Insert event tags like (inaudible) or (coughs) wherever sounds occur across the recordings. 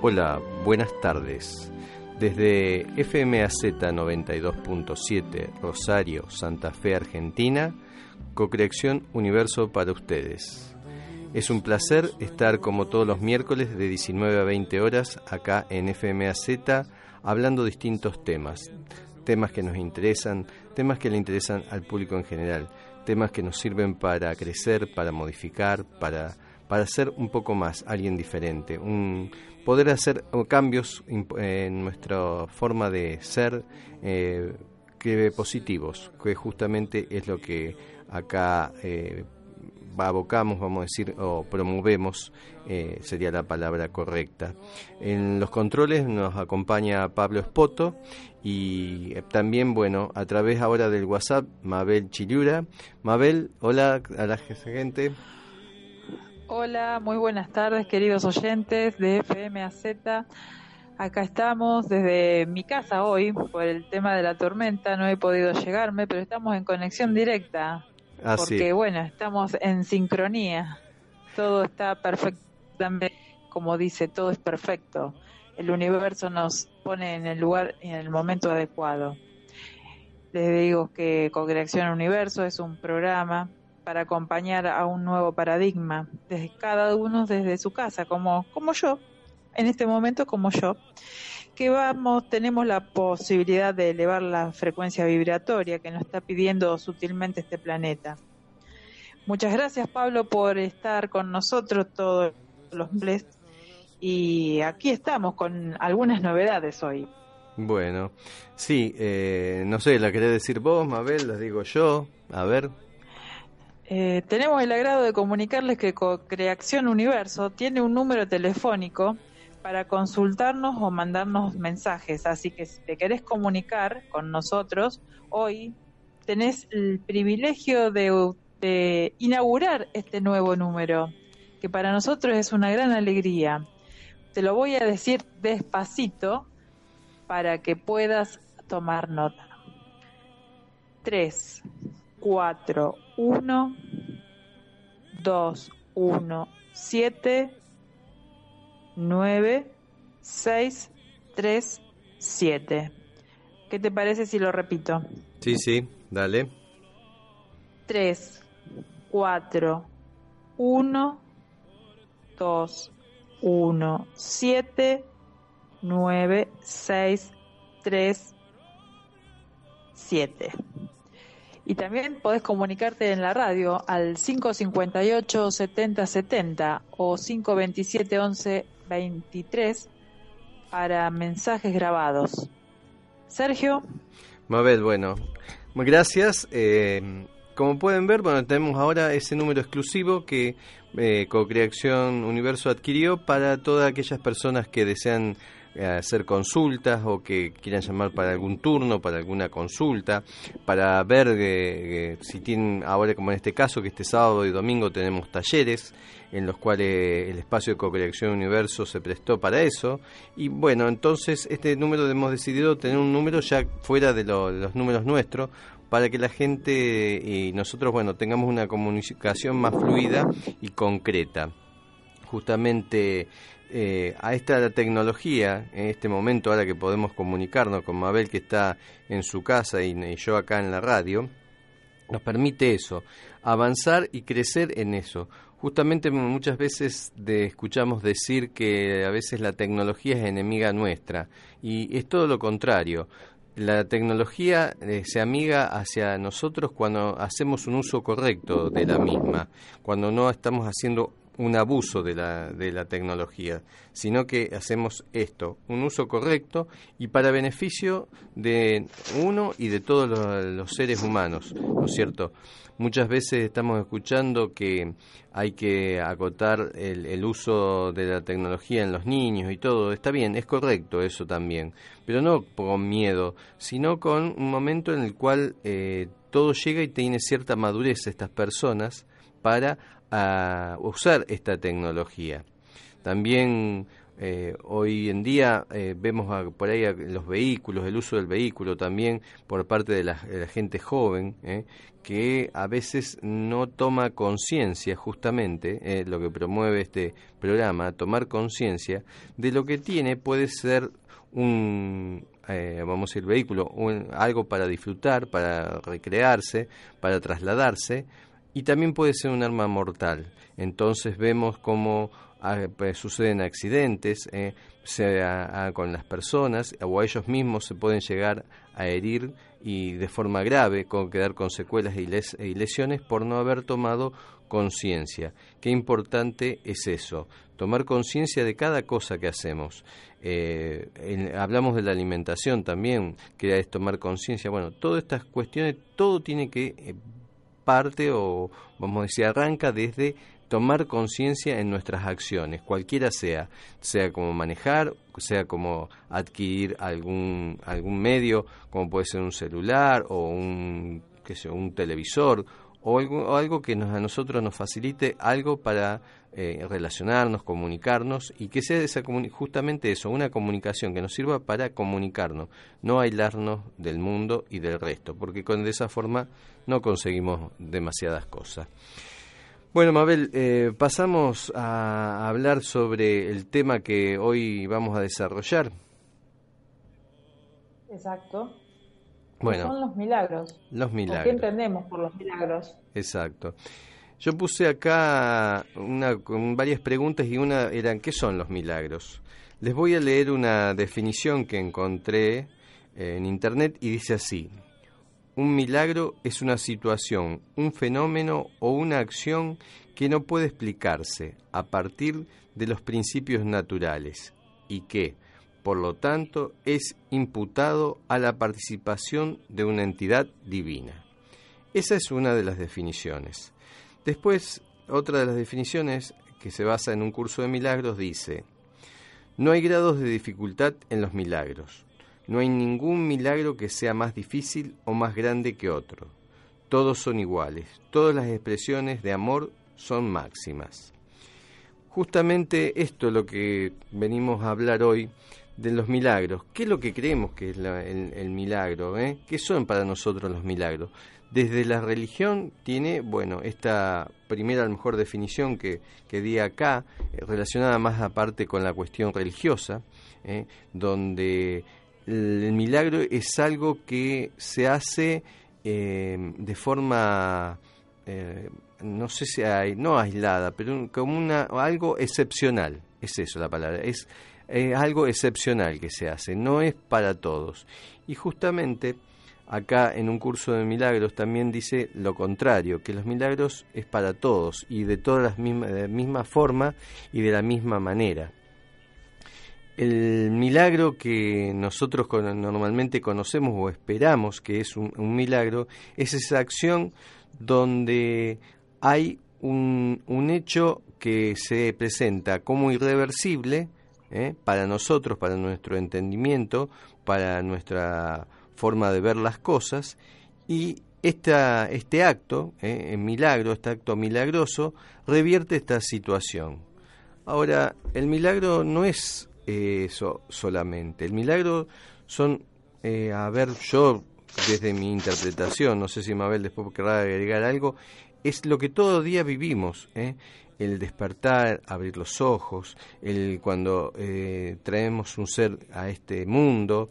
Hola, buenas tardes. Desde FMAZ 92.7 Rosario, Santa Fe, Argentina, Cocreación Universo para ustedes. Es un placer estar como todos los miércoles de 19 a 20 horas acá en FMAZ hablando distintos temas. Temas que nos interesan, temas que le interesan al público en general, temas que nos sirven para crecer, para modificar, para, para ser un poco más alguien diferente, un, poder hacer cambios en nuestra forma de ser eh, que positivos, que justamente es lo que acá eh, abocamos, vamos a decir, o promovemos, eh, sería la palabra correcta. En los controles nos acompaña Pablo Espoto y eh, también, bueno, a través ahora del WhatsApp, Mabel Chiliura. Mabel, hola a la gente. Hola, muy buenas tardes, queridos oyentes de FMAZ. Acá estamos desde mi casa hoy por el tema de la tormenta, no he podido llegarme, pero estamos en conexión directa Ah, porque bueno, estamos en sincronía, todo está perfectamente, como dice, todo es perfecto. El universo nos pone en el lugar y en el momento adecuado. Les digo que Cocreación Universo es un programa para acompañar a un nuevo paradigma, desde cada uno desde su casa, como, como yo, en este momento como yo que vamos, tenemos la posibilidad de elevar la frecuencia vibratoria que nos está pidiendo sutilmente este planeta. Muchas gracias Pablo por estar con nosotros todos los meses y aquí estamos con algunas novedades hoy. Bueno, sí, eh, no sé, ¿la querés decir vos, Mabel? ¿Las digo yo? A ver. Eh, tenemos el agrado de comunicarles que Creación Universo tiene un número telefónico para consultarnos o mandarnos mensajes. Así que si te querés comunicar con nosotros, hoy tenés el privilegio de, inaugurar este nuevo número, que para nosotros es una gran alegría. Te lo voy a decir despacito para que puedas tomar nota. 3, 4, 1, 2, 1, 7, 9, 6, 3, 7. ¿Qué te parece si lo repito? Sí, sí, dale. 3, 4, 1, 2, 1, 7, 9, 6, 3, 7. Y también podés comunicarte en la radio al 558 70 70 o 527 11 23 para mensajes grabados. Sergio. Mabel, bueno, gracias. Eh, como pueden ver, bueno, tenemos ahora ese número exclusivo que eh, Cocreación Universo adquirió para todas aquellas personas que desean hacer consultas o que quieran llamar para algún turno, para alguna consulta, para ver si tienen, ahora como en este caso, que este sábado y domingo tenemos talleres en los cuales el espacio de co-creación universo se prestó para eso. Y bueno, entonces este número hemos decidido tener un número ya fuera de, de los números nuestros para que la gente y nosotros, bueno, tengamos una comunicación más fluida y concreta. Justamente eh, a esta tecnología, en este momento ahora que podemos comunicarnos con Mabel que está en su casa y, yo acá en la radio, nos permite eso, avanzar y crecer en eso. Justamente muchas veces escuchamos decir que a veces la tecnología es enemiga nuestra y es todo lo contrario. La tecnología eh, se amiga hacia nosotros cuando hacemos un uso correcto de la misma, cuando no estamos haciendo un abuso de la, de la tecnología, sino que hacemos esto, un uso correcto y para beneficio de uno y de todos los, seres humanos, ¿no es cierto? Muchas veces estamos escuchando que hay que acotar el, el, uso de la tecnología en los niños y todo. Está bien, es correcto eso también, pero no con miedo, sino con un momento en el cual eh, todo llega y tiene cierta madurez estas personas para a usar esta tecnología. También eh, hoy en día eh, vemos por ahí los vehículos, el uso del vehículo también por parte de la, gente joven, eh, que a veces no toma conciencia justamente, lo que promueve este programa, tomar conciencia de lo que tiene puede ser un, vamos a decir, vehículo, algo para disfrutar, para recrearse, para trasladarse, y también puede ser un arma mortal. Entonces vemos cómo ah, pues, suceden accidentes, eh, sea con las personas o a ellos mismos se pueden llegar a herir y de forma grave, con quedar con secuelas y, lesiones por no haber tomado conciencia. Qué importante es eso, tomar conciencia de cada cosa que hacemos. Eh, hablamos de la alimentación también, que es tomar conciencia. Bueno, todas estas cuestiones, todo tiene que eh, parte o vamos a decir arranca desde tomar conciencia en nuestras acciones, cualquiera sea, sea como manejar, sea como adquirir algún algún medio, como puede ser un celular o un qué sé, un televisor o algo, que nos, a nosotros nos facilite algo para eh, relacionarnos, comunicarnos y que sea esa justamente eso, una comunicación que nos sirva para comunicarnos, no aislarnos del mundo y del resto, porque con de esa forma no conseguimos demasiadas cosas. Bueno, Mabel, eh, pasamos a hablar sobre el tema que hoy vamos a desarrollar. Exacto. Bueno, son los milagros. Los milagros. ¿Qué entendemos por los milagros? Exacto. Yo puse acá una, con varias preguntas y una eran, ¿qué son los milagros? Les voy a leer una definición que encontré eh, en Internet y dice así. Un milagro es una situación, un fenómeno o una acción que no puede explicarse a partir de los principios naturales y que, por lo tanto, es imputado a la participación de una entidad divina. Esa es una de las definiciones. Después, otra de las definiciones que se basa en un curso de milagros dice, no hay grados de dificultad en los milagros. No hay ningún milagro que sea más difícil o más grande que otro. Todos son iguales. Todas las expresiones de amor son máximas. Justamente esto es lo que venimos a hablar hoy de los milagros. ¿Qué es lo que creemos que es el, milagro? Eh? ¿Qué son para nosotros los milagros? Desde la religión tiene, bueno, esta primera, a lo mejor, definición que, que di acá, eh, relacionada más aparte con la cuestión religiosa, eh, donde el, milagro es algo que se hace eh, de forma, no sé si hay, no aislada, pero como una, algo excepcional, es eso la palabra, es algo excepcional que se hace, no es para todos. Y justamente acá en un curso de milagros también dice lo contrario, que los milagros es para todos y de todas las mismas, de la misma forma y de la misma manera. El milagro que nosotros normalmente conocemos o esperamos que es un, milagro es esa acción donde hay un, un, hecho que se presenta como irreversible ¿eh? para nosotros, para nuestro entendimiento, para nuestra forma de ver las cosas y esta, este acto, eh, milagro, este acto milagroso, revierte esta situación. Ahora, el milagro no es eh, eso solamente, el milagro son, eh, a ver, yo desde mi interpretación, no sé si Mabel después querrá agregar algo, es lo que todo día vivimos, ¿eh? El despertar, abrir los ojos, el cuando traemos un ser a este mundo,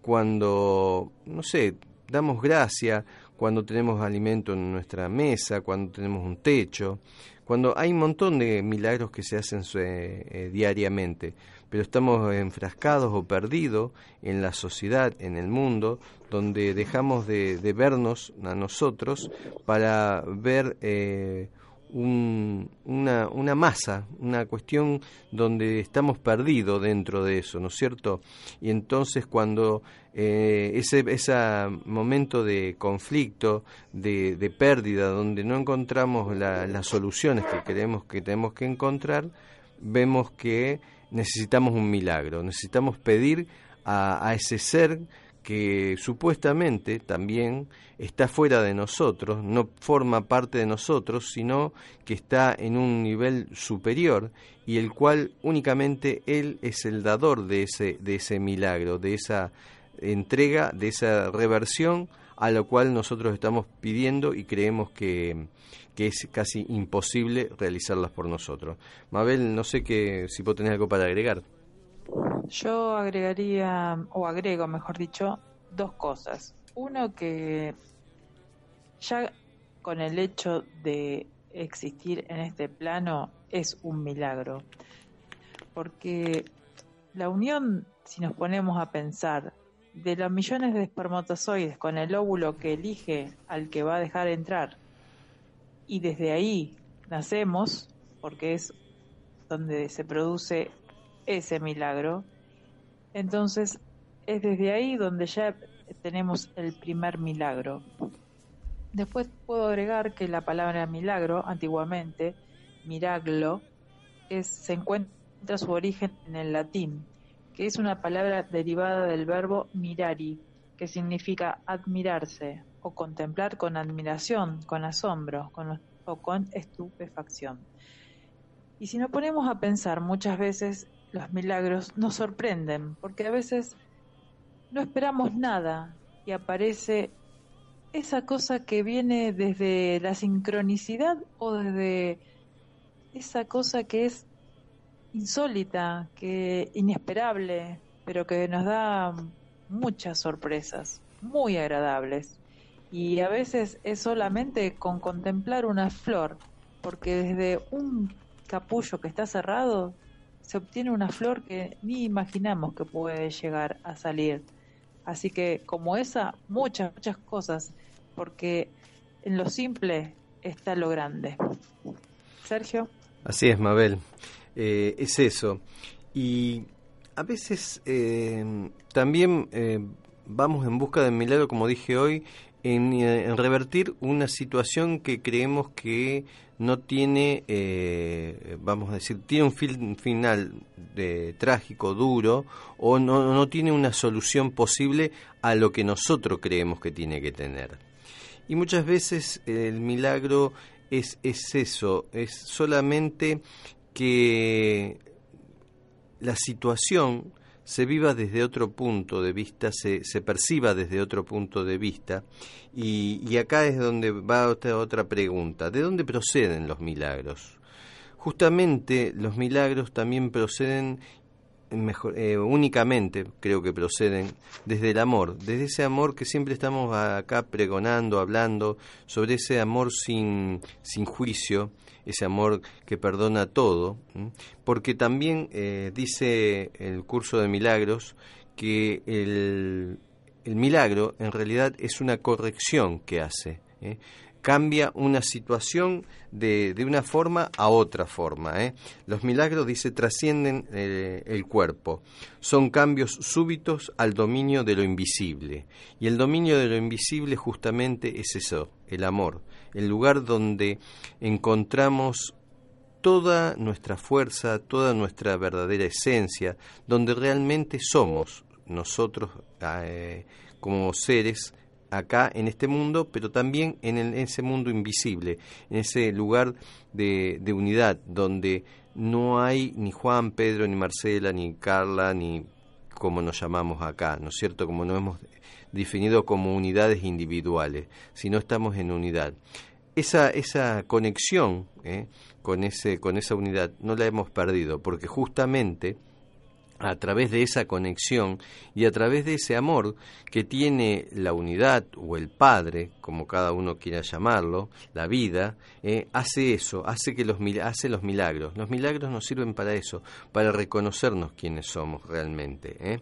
cuando, no sé, damos gracia cuando tenemos alimento en nuestra mesa, cuando tenemos un techo, cuando hay un montón de milagros que se hacen eh, diariamente, pero estamos enfrascados o perdidos en la sociedad, en el mundo, donde dejamos de, vernos a nosotros para ver eh, una, una, masa, una cuestión donde estamos perdidos dentro de eso, ¿no es cierto? Y entonces cuando eh, ese, ese momento de conflicto, de, pérdida, donde no encontramos las soluciones que creemos que tenemos que encontrar, vemos que necesitamos un milagro, necesitamos pedir a ese ser que supuestamente también está fuera de nosotros, no forma parte de nosotros, sino que está en un nivel superior y el cual únicamente Él es el dador de ese, de ese milagro, de esa entrega, de esa reversión a lo cual nosotros estamos pidiendo y creemos que, que es casi imposible realizarlas por nosotros. Mabel, no sé que, si vos tenés algo para agregar. Yo agregaría, o agrego, mejor dicho, dos cosas. Uno que ya con el hecho de existir en este plano es un milagro. Porque la unión, si nos ponemos a pensar, de los millones de espermatozoides con el óvulo que elige al que va a dejar entrar, y desde ahí nacemos, porque es donde se produce ese milagro, entonces es desde ahí donde ya tenemos el primer milagro. Después puedo agregar que la palabra milagro, antiguamente, miraglo, se encuentra su origen en el latín, que es una palabra derivada del verbo mirari, que significa admirarse o contemplar con admiración, con asombro con, o con estupefacción. Y si nos ponemos a pensar, muchas veces los milagros nos sorprenden, porque a veces no esperamos nada y aparece esa cosa que viene desde la sincronicidad o desde esa cosa que es insólita, que inesperable, pero que nos da muchas sorpresas, muy agradables. Y a veces es solamente con contemplar una flor, porque desde un capullo que está cerrado se obtiene una flor que ni imaginamos que puede llegar a salir. Así que como esa, muchas, muchas cosas, porque en lo simple está lo grande. Sergio. Así es, Mabel. Eh, es eso. Y a veces eh, también eh, vamos en busca del milagro, como dije hoy, en, en, revertir una situación que creemos que no tiene, eh, vamos a decir, tiene un, final de, trágico, duro, o no, no tiene una solución posible a lo que nosotros creemos que tiene que tener. Y muchas veces el milagro es, es eso, es solamente que la situación se viva desde otro punto de vista, se, se perciba desde otro punto de vista. Y, y acá es donde va otra, otra pregunta. ¿De dónde proceden los milagros? Justamente los milagros también proceden Eh, únicamente creo que proceden desde el amor, desde ese amor que siempre estamos acá pregonando, hablando, sobre ese amor sin, sin juicio, ese amor que perdona todo, porque también eh, dice el curso de milagros que el, el, milagro en realidad es una corrección que hace. ¿eh? Cambia una situación de, de, una forma a otra forma. ¿eh? Los milagros, dice, trascienden eh, el cuerpo. Son cambios súbitos al dominio de lo invisible. Y el dominio de lo invisible justamente es eso, el amor el lugar donde encontramos toda nuestra fuerza, toda nuestra verdadera esencia, donde realmente somos nosotros eh, como seres acá en este mundo, pero también en, ese mundo invisible, en ese lugar de, de, unidad, donde no hay ni Juan, Pedro, ni Marcela, ni Carla, ni como nos llamamos acá, ¿no es cierto? Como nos hemos definido como unidades individuales, si no estamos en unidad. Esa, esa conexión ¿eh? con, ese, con esa unidad no la hemos perdido, porque justamente a través de esa conexión y a través de ese amor que tiene la unidad o el Padre, como cada uno quiera llamarlo, la vida, ¿eh? hace eso, hace, que los, hace los milagros. Los milagros nos sirven para eso, para reconocernos quiénes somos realmente. ¿eh?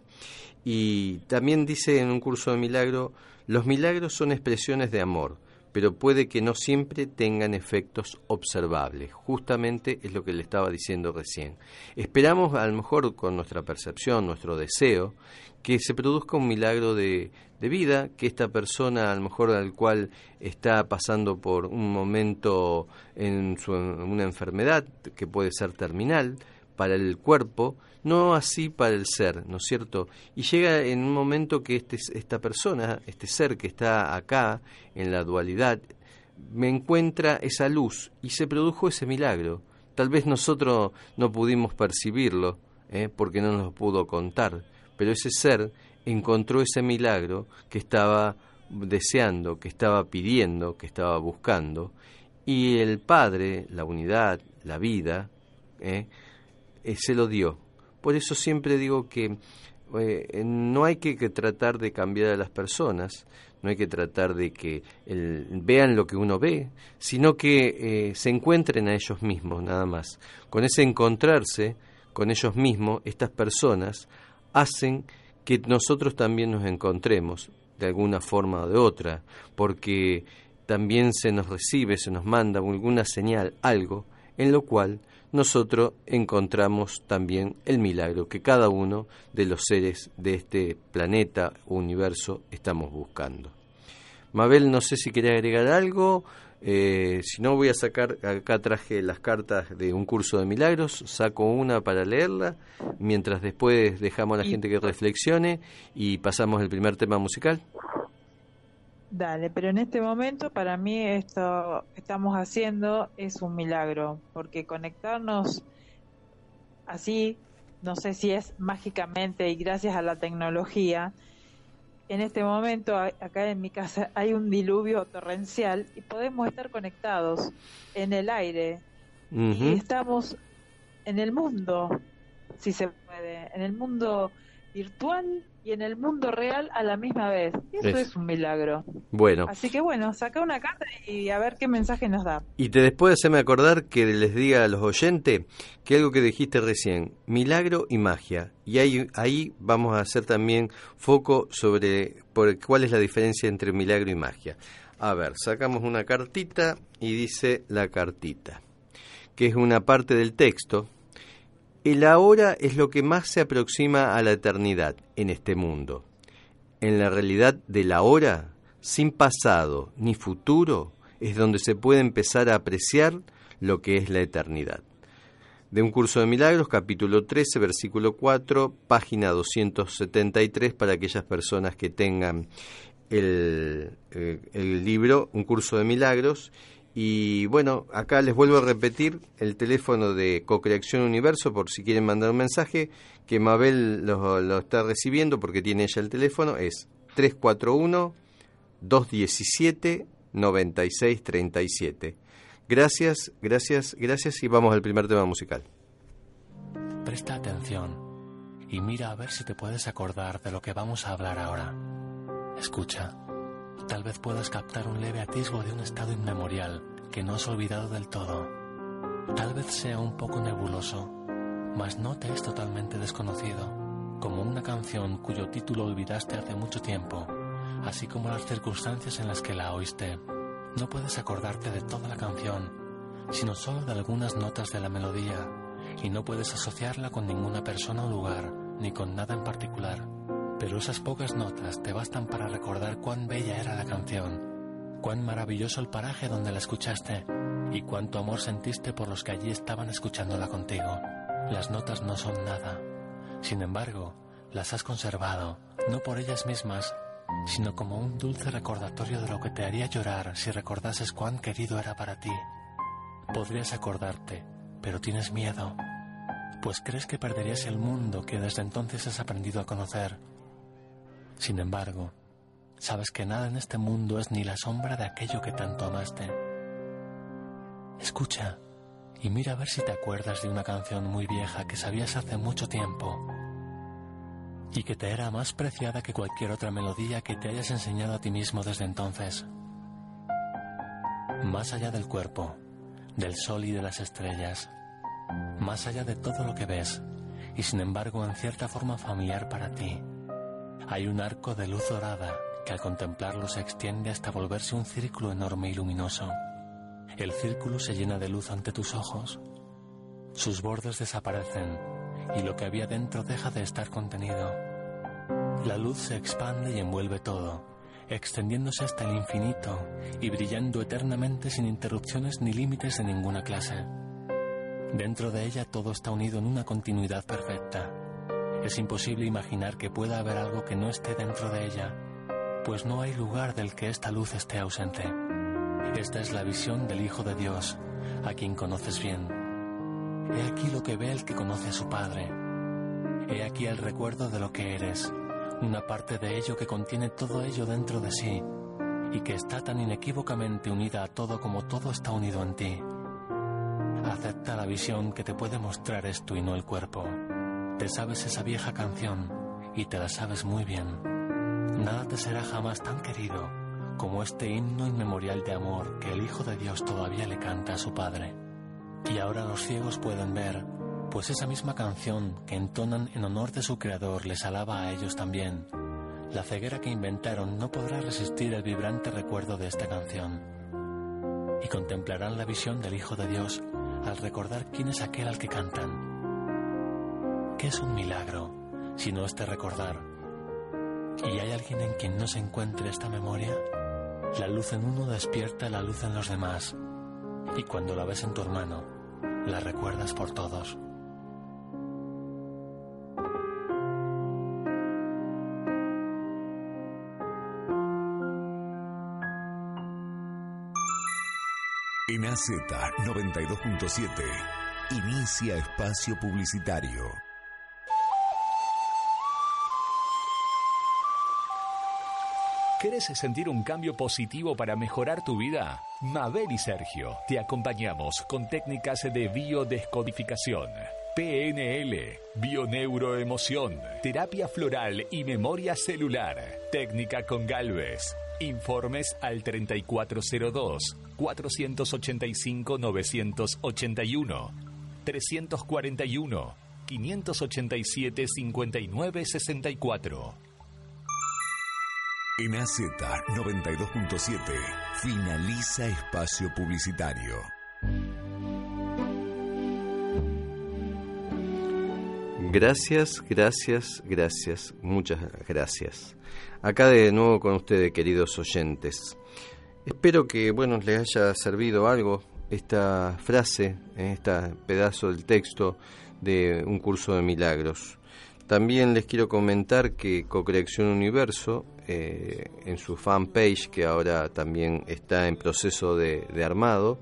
Y también dice en un curso de milagro, los milagros son expresiones de amor, pero puede que no siempre tengan efectos observables. Justamente es lo que le estaba diciendo recién. Esperamos a lo mejor con nuestra percepción, nuestro deseo, que se produzca un milagro de, vida, que esta persona a lo mejor al cual está pasando por un momento en, su, una enfermedad que puede ser terminal para el cuerpo, no así para el ser, ¿no es cierto? Y llega en un momento que este, esta persona, este ser que está acá, en la dualidad, me encuentra esa luz y se produjo ese milagro. Tal vez nosotros no pudimos percibirlo, ¿eh? porque no nos pudo contar, pero ese ser encontró ese milagro que estaba deseando, que estaba pidiendo, que estaba buscando, y el Padre, la unidad, la vida, ¿eh? Eh, se lo dio. Por eso siempre digo que eh, no hay que, tratar de cambiar a las personas, no hay que tratar de que vean lo que uno ve, sino que eh, se encuentren a ellos mismos, nada más. Con ese encontrarse con ellos mismos, estas personas hacen que nosotros también nos encontremos de alguna forma o de otra, porque también se nos recibe, se nos manda alguna señal, algo, en lo cual nosotros encontramos también el milagro que cada uno de los seres de este planeta o universo estamos buscando. Mabel, no sé si quería agregar algo. Eh, si no, voy a sacar, acá traje las cartas de un curso de milagros, saco una para leerla, mientras después dejamos a la gente que reflexione y pasamos el primer tema musical. Dale, pero en este momento para mí esto que estamos haciendo es un milagro, porque conectarnos así, no sé si es mágicamente y gracias a la tecnología, en este momento acá en mi casa (laughs) hay un diluvio torrencial y podemos estar conectados en el aire. Y estamos en el mundo, si se puede, en el mundo virtual y en el mundo real a la misma vez. Eso es. un milagro. Bueno. Así que bueno, saca una carta y a ver qué mensaje nos da. Y te después hacerme acordar que les diga a los oyentes que algo que dijiste recién, milagro y magia. Y ahí, ahí vamos a hacer también foco sobre por cuál es la diferencia entre milagro y magia. A ver, sacamos una cartita y dice la cartita, que es una parte del texto el ahora es lo que más se aproxima a la eternidad en este mundo. En la realidad del ahora, sin pasado ni futuro, es donde se puede empezar a apreciar lo que es la eternidad. De un curso de milagros, capítulo 13, versículo 4, página 273, para aquellas personas que tengan el, eh, el libro, un curso de milagros, y bueno, acá les vuelvo a repetir el teléfono de Cocreación Universo por si quieren mandar un mensaje, que Mabel lo, está recibiendo porque tiene ella el teléfono, es 341-217-9637. Gracias, gracias, gracias y vamos al primer tema musical. Presta atención y mira a ver si te puedes acordar de lo que vamos a hablar ahora. Escucha. Tal vez puedas captar un leve atisbo de un estado inmemorial que no has olvidado del todo. Tal vez sea un poco nebuloso, mas no te es totalmente desconocido, como una canción cuyo título olvidaste hace mucho tiempo, así como las circunstancias en las que la oíste. No puedes acordarte de toda la canción, sino solo de algunas notas de la melodía, y no puedes asociarla con ninguna persona o lugar, ni con nada en particular pero esas pocas notas te bastan para recordar cuán bella era la canción, cuán maravilloso el paraje donde la escuchaste y cuánto amor sentiste por los que allí estaban escuchándola contigo. Las notas no son nada. Sin embargo, las has conservado, no por ellas mismas, sino como un dulce recordatorio de lo que te haría llorar si recordases cuán querido era para ti. Podrías acordarte, pero tienes miedo, pues crees que perderías el mundo que desde entonces has aprendido a conocer sin embargo, sabes que nada en este mundo es ni la sombra de aquello que tanto amaste. Escucha y mira a ver si te acuerdas de una canción muy vieja que sabías hace mucho tiempo y que te era más preciada que cualquier otra melodía que te hayas enseñado a ti mismo desde entonces. Más allá del cuerpo, del sol y de las estrellas, más allá de todo lo que ves, y sin embargo en cierta forma familiar para ti hay un arco de luz dorada que al contemplarlo se extiende hasta volverse un círculo enorme y luminoso. El círculo se llena de luz ante tus ojos. Sus bordes desaparecen y lo que había dentro deja de estar contenido. La luz se expande y envuelve todo, extendiéndose hasta el infinito y brillando eternamente sin interrupciones ni límites de ninguna clase. Dentro de ella todo está unido en una continuidad perfecta. Es imposible imaginar que pueda haber algo que no esté dentro de ella, pues no hay lugar del que esta luz esté ausente. Esta es la visión del Hijo de Dios, a quien conoces bien. He aquí lo que ve el que conoce a su Padre. He aquí el recuerdo de lo que eres, una parte de ello que contiene todo ello dentro de sí y que está tan inequívocamente unida a todo como todo está unido en ti. Acepta la visión que te puede mostrar esto y no el cuerpo. Te sabes esa vieja canción y te la sabes muy bien. Nada te será jamás tan querido como este himno inmemorial de amor que el Hijo de Dios todavía le canta a su Padre. Y ahora los ciegos pueden ver, pues esa misma canción que entonan en honor de su Creador les alaba a ellos también. La ceguera que inventaron no podrá resistir el vibrante recuerdo de esta canción. Y contemplarán la visión del Hijo de Dios al recordar quién es aquel al que cantan. ¿Qué es un milagro si no este recordar? ¿Y hay alguien en quien no se encuentre esta memoria? La luz en uno despierta la luz en los demás, y cuando la ves en tu hermano, la recuerdas por todos. En AZ 92.7 inicia espacio publicitario. ¿Quieres sentir un cambio positivo para mejorar tu vida? Mabel y Sergio te acompañamos con técnicas de biodescodificación, PNL, bioneuroemoción, terapia floral y memoria celular, técnica con Galvez. Informes al 3402 485 en AZ 92.7 finaliza espacio publicitario. Gracias, gracias, gracias, muchas gracias. Acá de nuevo con ustedes, queridos oyentes. Espero que, bueno, les haya servido algo esta frase, este pedazo del texto de un curso de milagros. También les quiero comentar que Cocreación Universo eh, en su fanpage, que ahora también está en proceso de, armado,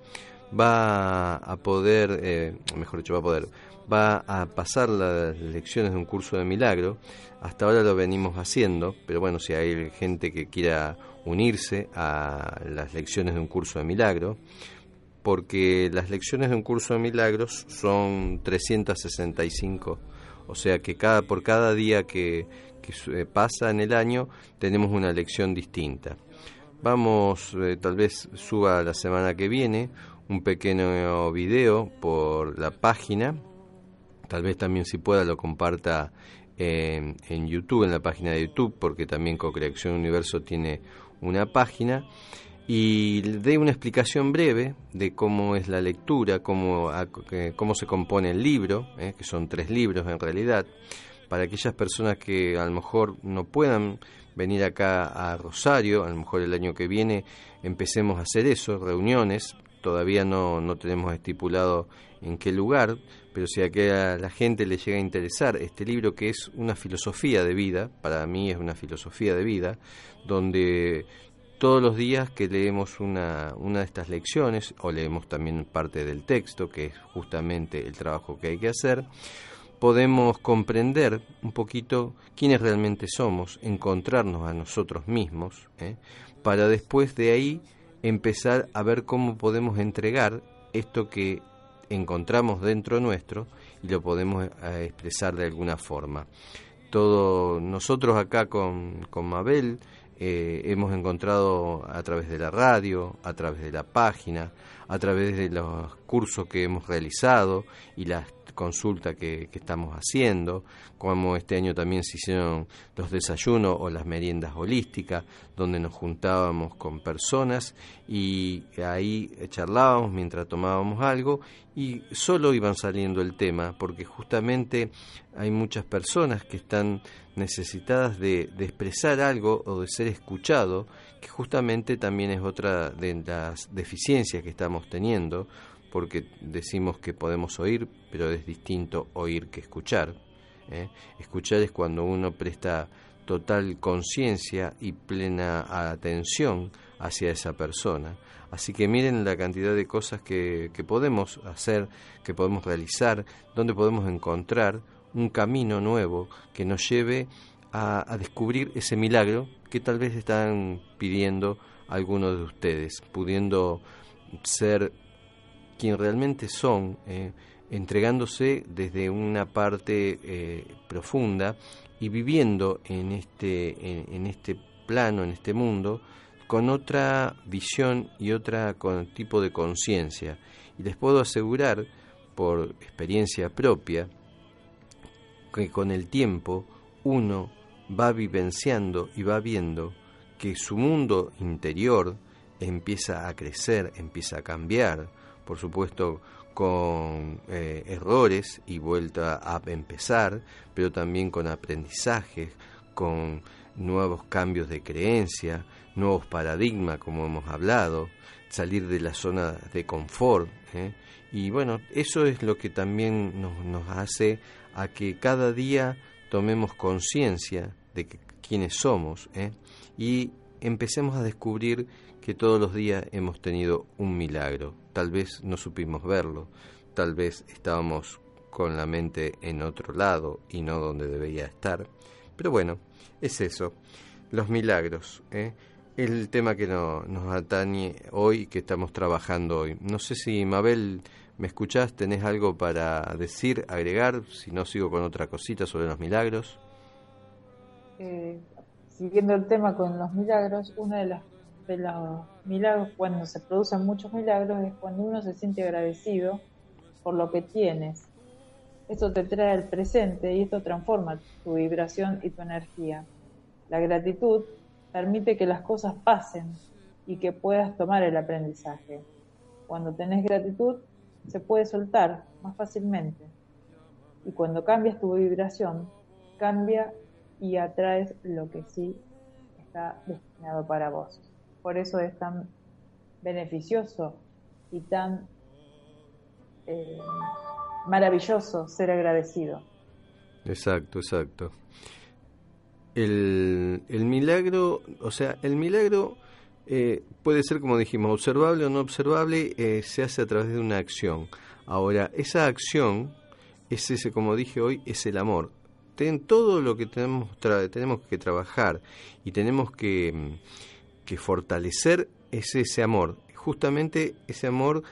va a poder, eh, mejor dicho, va a poder, va a pasar las lecciones de un curso de milagro. Hasta ahora lo venimos haciendo, pero bueno, si hay gente que quiera unirse a las lecciones de un curso de milagro, porque las lecciones de un curso de milagros son 365, o sea que cada por cada día que, eh, pasa en el año tenemos una lección distinta. Vamos, eh, tal vez suba la semana que viene un pequeño video por la página, tal vez también si pueda lo comparta en, en YouTube, en la página de YouTube, porque también Cocreación Universo tiene una página y dé una explicación breve de cómo es la lectura, cómo, cómo se compone el libro, eh, que son tres libros en realidad, para aquellas personas que a lo mejor no puedan venir acá a Rosario, a lo mejor el año que viene empecemos a hacer eso, reuniones, todavía no, no tenemos estipulado en qué lugar, pero si a, que a la gente le llega a interesar este libro que es una filosofía de vida, para mí es una filosofía de vida, donde todos los días que leemos una, una de estas lecciones, o leemos también parte del texto, que es justamente el trabajo que hay que hacer, podemos comprender un poquito quiénes realmente somos, encontrarnos a nosotros mismos, ¿eh? para después de ahí empezar a ver cómo podemos entregar esto que encontramos dentro nuestro y lo podemos eh, expresar de alguna forma. Todo nosotros acá con, con Mabel eh, hemos encontrado a través de la radio, a través de la página, a través de los cursos que hemos realizado y las consultas que, estamos haciendo, como este año también se hicieron los desayunos o las meriendas holísticas, donde nos juntábamos con personas y ahí charlábamos mientras tomábamos algo y solo iban saliendo el tema, porque justamente hay muchas personas que están necesitadas de, de expresar algo o de ser escuchado, que justamente también es otra de las deficiencias que estamos teniendo, porque decimos que podemos oír, pero es distinto oír que escuchar. ¿eh? Escuchar es cuando uno presta total conciencia y plena atención hacia esa persona. Así que miren la cantidad de cosas que, que podemos hacer, que podemos realizar, donde podemos encontrar un camino nuevo que nos lleve a, a descubrir ese milagro que tal vez están pidiendo algunos de ustedes, pudiendo ser quien realmente son, eh, entregándose desde una parte eh, profunda y viviendo en este, en, este plano, en este mundo, con otra visión y otro tipo de conciencia. Y les puedo asegurar, por experiencia propia, que con el tiempo uno va vivenciando y va viendo que su mundo interior empieza a crecer, empieza a cambiar, por supuesto con eh, errores y vuelta a empezar, pero también con aprendizajes, con nuevos cambios de creencia, nuevos paradigmas, como hemos hablado, salir de la zona de confort. ¿eh? Y bueno, eso es lo que también nos, hace a que cada día tomemos conciencia de quiénes somos ¿eh? y empecemos a descubrir que todos los días hemos tenido un milagro. Tal vez no supimos verlo, tal vez estábamos con la mente en otro lado y no donde debería estar. Pero bueno, es eso, los milagros. ¿eh? El tema que nos atañe hoy, que estamos trabajando hoy. No sé si Mabel me escuchás, tenés algo para decir, agregar, si no sigo con otra cosita sobre los milagros. Eh, siguiendo el tema con los milagros, las de los milagros, cuando se producen muchos milagros, es cuando uno se siente agradecido por lo que tienes. Esto te trae al presente y esto transforma tu vibración y tu energía. La gratitud permite que las cosas pasen y que puedas tomar el aprendizaje. Cuando tenés gratitud, se puede soltar más fácilmente. Y cuando cambias tu vibración, cambia y atraes lo que sí está destinado para vos por eso es tan beneficioso y tan eh, maravilloso ser agradecido. Exacto, exacto. El, milagro, o sea, el milagro eh, puede ser, como dijimos, observable o no observable, eh, se hace a través de una acción. Ahora, esa acción es ese, como dije hoy, es el amor. En todo lo que tenemos, tenemos que trabajar y tenemos que mm, que fortalecer es ese amor, justamente ese amor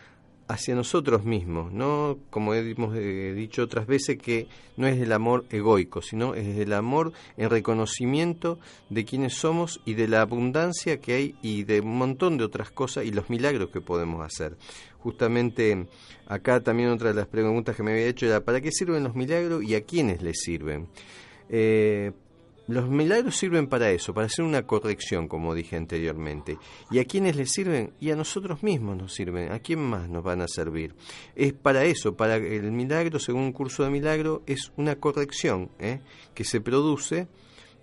hacia nosotros mismos, no como hemos eh, dicho otras veces que no es el amor egoico, sino es el amor en reconocimiento de quienes somos y de la abundancia que hay y de un montón de otras cosas y los milagros que podemos hacer. Justamente acá también otra de las preguntas que me había hecho era ¿para qué sirven los milagros y a quiénes les sirven? Eh, los milagros sirven para eso, para hacer una corrección, como dije anteriormente. ¿Y a quiénes les sirven? Y a nosotros mismos nos sirven. ¿A quién más nos van a servir? Es para eso, para el milagro, según un curso de milagro, es una corrección ¿eh? que se produce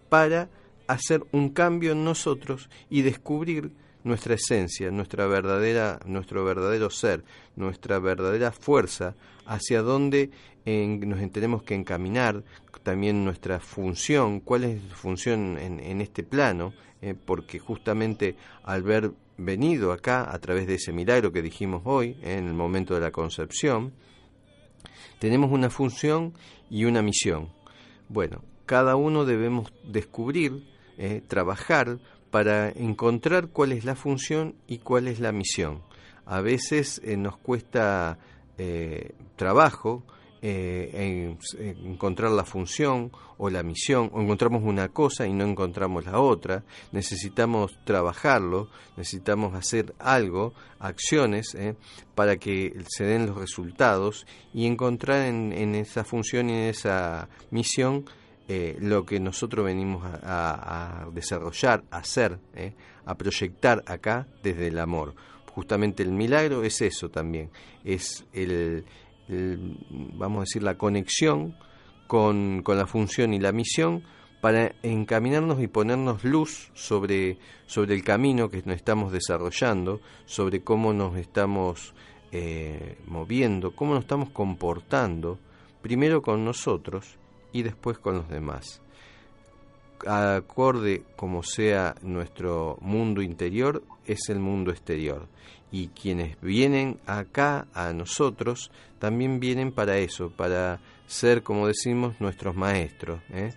para hacer un cambio en nosotros y descubrir nuestra esencia, nuestra verdadera, nuestro verdadero ser, nuestra verdadera fuerza, hacia dónde nos tenemos que encaminar, también nuestra función, cuál es su función en, este plano, eh, porque justamente al ver venido acá a través de ese milagro que dijimos hoy, eh, en el momento de la concepción, tenemos una función y una misión. Bueno, cada uno debemos descubrir, eh, trabajar para encontrar cuál es la función y cuál es la misión. A veces nos cuesta trabajo eh, encontrar la función o la misión, o encontramos una cosa y no encontramos la otra, necesitamos trabajarlo, necesitamos hacer algo, acciones, eh, para que se den los resultados y encontrar en, esa función y en esa misión eh, lo que nosotros venimos a, desarrollar, a hacer, a proyectar acá desde el amor. Justamente el milagro es eso también, es el, vamos a decir, la conexión con, con, la función y la misión para encaminarnos y ponernos luz sobre, sobre el camino que nos estamos desarrollando, sobre cómo nos estamos eh, moviendo, cómo nos estamos comportando, primero con nosotros y después con los demás. Acorde como sea nuestro mundo interior, es el mundo exterior y quienes vienen acá a nosotros también vienen para eso, para ser, como decimos, nuestros maestros. ¿eh?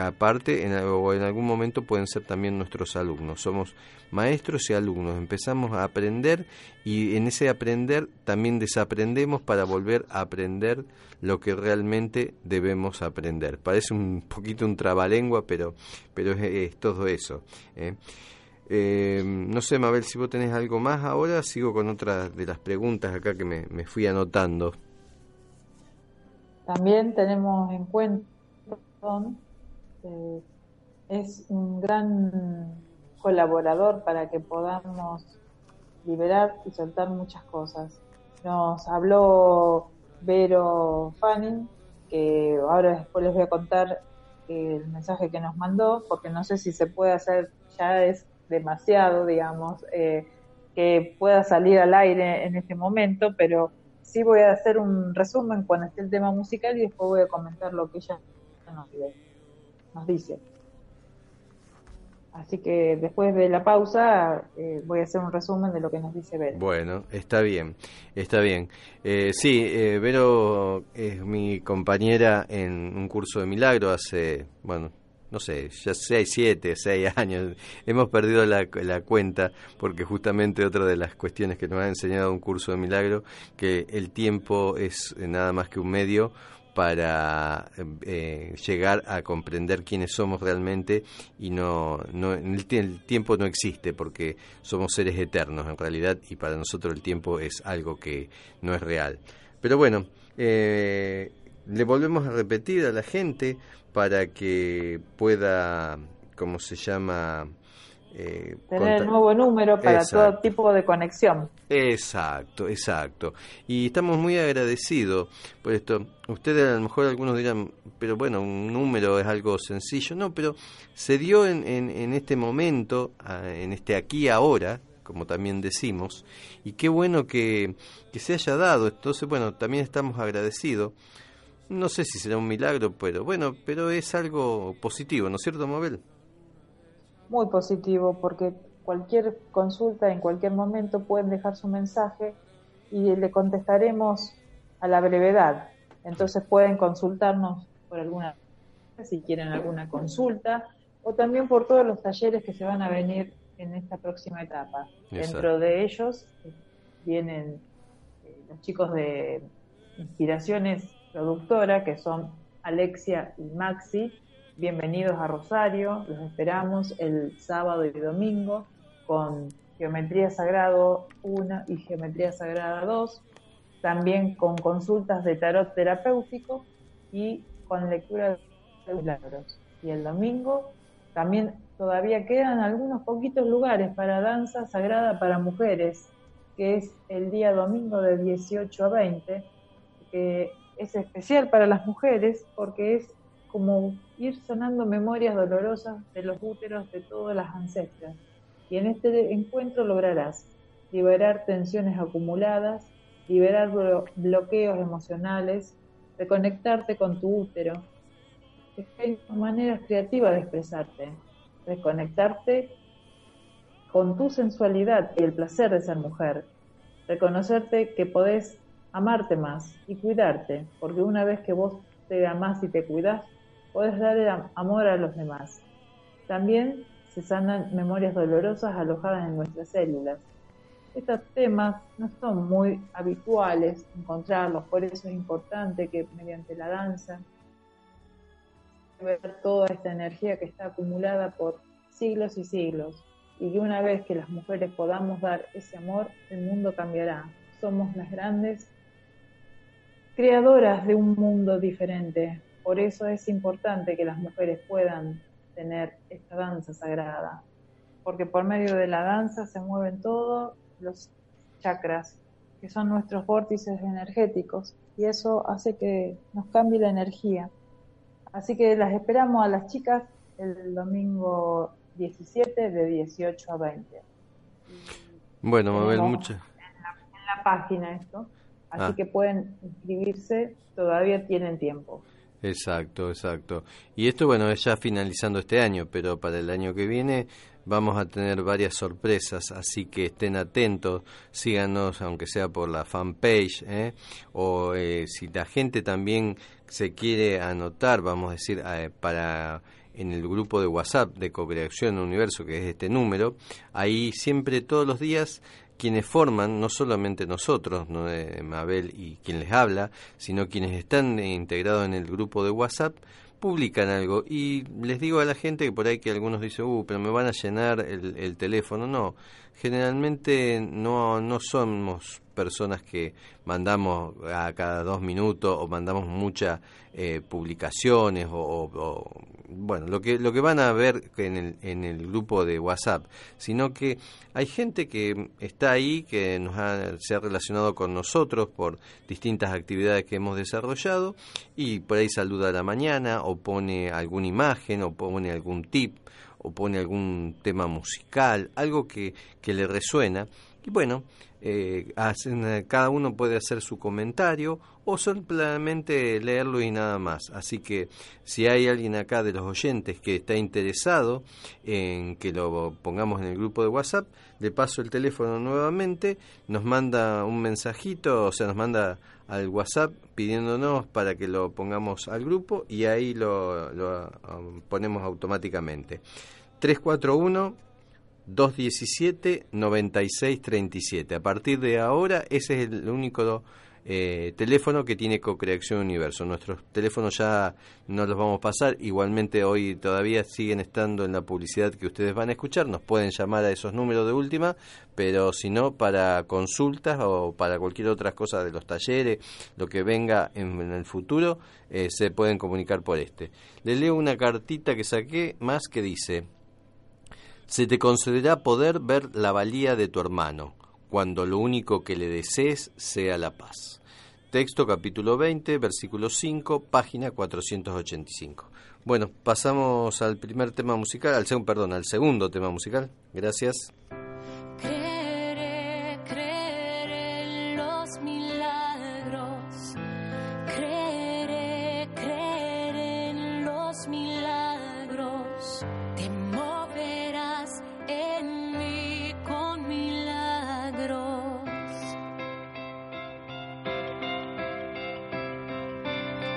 Aparte, en, o en algún momento pueden ser también nuestros alumnos. Somos maestros y alumnos. Empezamos a aprender y en ese aprender también desaprendemos para volver a aprender lo que realmente debemos aprender. Parece un poquito un trabalengua, pero, pero es, todo eso. ¿eh? Eh, no sé, Mabel, si vos tenés algo más ahora, sigo con otra de las preguntas acá que me, fui anotando. También tenemos en cuenta, eh, es un gran colaborador para que podamos liberar y soltar muchas cosas. Nos habló Vero Fanning, que ahora después les voy a contar el mensaje que nos mandó, porque no sé si se puede hacer, ya es demasiado, digamos, eh, que pueda salir al aire en este momento, pero sí voy a hacer un resumen cuando esté el tema musical y después voy a comentar lo que ella nos, dice. Así que después de la pausa eh, voy a hacer un resumen de lo que nos dice Vero. Bueno, está bien, está bien. Eh, sí, eh, Vero es mi compañera en un curso de milagro hace, bueno, no sé, ya seis, siete, seis años. Hemos perdido la, la, cuenta porque justamente otra de las cuestiones que nos ha enseñado un curso de milagro, que el tiempo es nada más que un medio para eh, llegar a comprender quiénes somos realmente y no, no el, tiempo no existe porque somos seres eternos en realidad y para nosotros el tiempo es algo que no es real. Pero bueno, eh, le volvemos a repetir a la gente para que pueda, ¿cómo se llama? Eh, Tener el nuevo número para todo tipo de conexión. Exacto, exacto. Y estamos muy agradecidos por esto. Ustedes a lo mejor algunos dirán, pero bueno, un número es algo sencillo. No, pero se dio en, en, este momento, en este aquí ahora, como también decimos, y qué bueno que, que se haya dado. Entonces, bueno, también estamos agradecidos no sé si será un milagro, pero bueno, pero es algo positivo, ¿no es cierto, Mabel? Muy positivo, porque cualquier consulta en cualquier momento pueden dejar su mensaje y le contestaremos a la brevedad. Entonces pueden consultarnos por alguna, si quieren alguna consulta, o también por todos los talleres que se van a venir en esta próxima etapa. Dentro de ellos eh, vienen eh, los chicos de Inspiraciones productora, que son Alexia y Maxi. Bienvenidos a Rosario, los esperamos el sábado y domingo con Geometría Sagrado 1 y Geometría Sagrada 2, también con consultas de tarot terapéutico y con lectura de milagros. Y el domingo también todavía quedan algunos poquitos lugares para danza sagrada para mujeres, que es el día domingo de 18 a 20, que es especial para las mujeres porque es como ir sonando memorias dolorosas de los úteros de todas las ancestras. Y en este encuentro lograrás liberar tensiones acumuladas, liberar bloqueos emocionales, reconectarte con tu útero. Hay maneras creativas de expresarte, reconectarte con tu sensualidad y el placer de ser mujer, reconocerte que podés amarte más y cuidarte, porque una vez que vos te amás y te cuidas, podés dar amor a los demás. También se sanan memorias dolorosas alojadas en nuestras células. estos temas no son muy habituales encontrarlos, por eso es importante que mediante la danza ver toda esta energía que está acumulada por siglos y siglos y que una vez que las mujeres podamos dar ese amor, el mundo cambiará. Somos las grandes creadoras de un mundo diferente. Por eso es importante que las mujeres puedan tener esta danza sagrada, porque por medio de la danza se mueven todos los chakras, que son nuestros vórtices energéticos, y eso hace que nos cambie la energía. Así que las esperamos a las chicas el domingo 17 de 18 a 20. Bueno, Mabel, muchas. En, la, página esto, así ah. que pueden inscribirse, todavía tienen tiempo. Exacto, exacto. Y esto, bueno, es ya finalizando este año, pero para el año que viene vamos a tener varias sorpresas, así que estén atentos, síganos, aunque sea por la fanpage, ¿eh? o eh, si la gente también se quiere anotar, vamos a decir, eh, para en el grupo de WhatsApp de Cocreación Universo, que es este número, ahí siempre todos los días quienes forman, no solamente nosotros, ¿no? Mabel y quien les habla, sino quienes están integrados en el grupo de WhatsApp, publican algo y les digo a la gente que por ahí que algunos dicen, uh, pero me van a llenar el, el teléfono. No, generalmente no, no somos personas que mandamos a cada dos minutos o mandamos muchas eh, publicaciones o, bueno lo que lo que van a ver en el, en el grupo de WhatsApp sino que hay gente que está ahí que nos ha, se ha relacionado con nosotros por distintas actividades que hemos desarrollado y por ahí saluda a la mañana o pone alguna imagen o pone algún tip o pone algún tema musical algo que, que le resuena y bueno eh, cada uno puede hacer su comentario o simplemente leerlo y nada más. Así que si hay alguien acá de los oyentes que está interesado en que lo pongamos en el grupo de WhatsApp, le paso el teléfono nuevamente, nos manda un mensajito, o sea, nos manda al WhatsApp pidiéndonos para que lo pongamos al grupo y ahí lo, lo um, ponemos automáticamente. 341 217-9637. A partir de ahora, ese es el único eh, teléfono que tiene Cocreación Universo. Nuestros teléfonos ya no los vamos a pasar. Igualmente, hoy todavía siguen estando en la publicidad que ustedes van a escuchar. Nos pueden llamar a esos números de última, pero si no, para consultas o para cualquier otra cosa de los talleres, lo que venga en, el futuro, eh, se pueden comunicar por este. Le leo una cartita que saqué más que dice se te concederá poder ver la valía de tu hermano, cuando lo único que le desees sea la paz. Texto capítulo 20, versículo 5, página 485. Bueno, pasamos al primer tema musical, al segundo, perdón, al segundo tema musical. Gracias.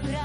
ver.